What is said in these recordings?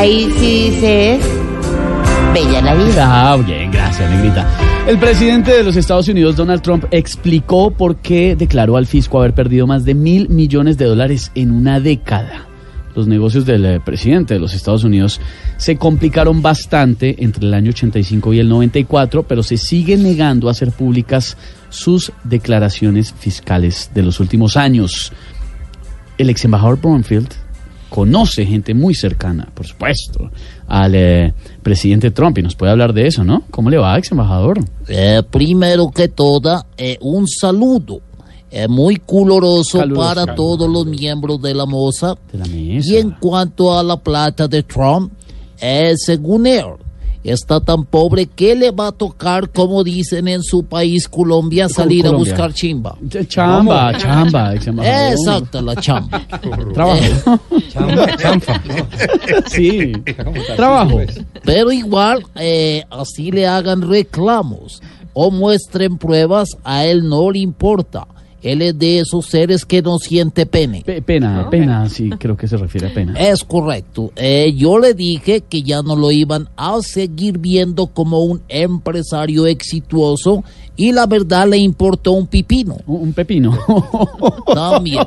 Ahí sí dice es bella la vida. Ah, bien, gracias, negrita. El presidente de los Estados Unidos, Donald Trump, explicó por qué declaró al fisco haber perdido más de mil millones de dólares en una década. Los negocios del eh, presidente de los Estados Unidos se complicaron bastante entre el año 85 y el 94, pero se sigue negando a hacer públicas sus declaraciones fiscales de los últimos años. El ex embajador Bromfield conoce gente muy cercana, por supuesto, al eh, presidente Trump y nos puede hablar de eso, ¿no? ¿Cómo le va, ex embajador? Eh, primero que todo, eh, un saludo eh, muy coloroso para todos los miembros de la moza. De la mesa. Y en cuanto a la plata de Trump, eh, según él, está tan pobre que le va a tocar, como dicen en su país, Colombia, salir a buscar chimba. Ch- Chamba, chamba, ex embajador. Exacto, la chamba. Trabajo. sí, trabajo. Pero igual, eh, así le hagan reclamos o muestren pruebas, a él no le importa. Él es de esos seres que no siente pene. Pe- pena, pena, sí, creo que se refiere a pena. Es correcto. Eh, yo le dije que ya no lo iban a seguir viendo como un empresario exitoso y la verdad le importó un pipino. Un un pepino. También.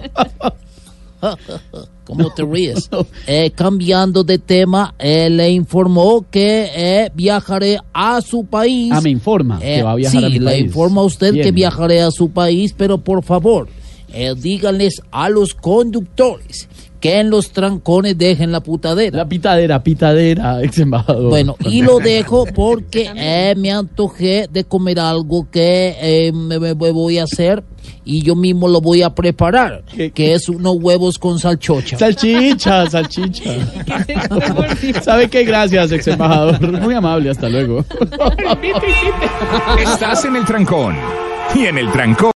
¿Cómo te ríes? Eh, cambiando de tema, eh, le informó que eh, viajaré a su país. Ah, me informa que va a viajar sí, a mi le país. informa a usted que viajaré a su país, pero por favor, eh, díganles a los conductores que en los trancones dejen la putadera. La pitadera, pitadera, ex embajador. Bueno, y lo dejo porque eh, me antojé de comer algo que eh, me, me voy a hacer y yo mismo lo voy a preparar, ¿Qué- que es unos huevos con salchocha. Salchicha, salchicha. ¿Sabe qué? Gracias, ex embajador. Muy amable, hasta luego. Estás en el trancón. Y en el trancón.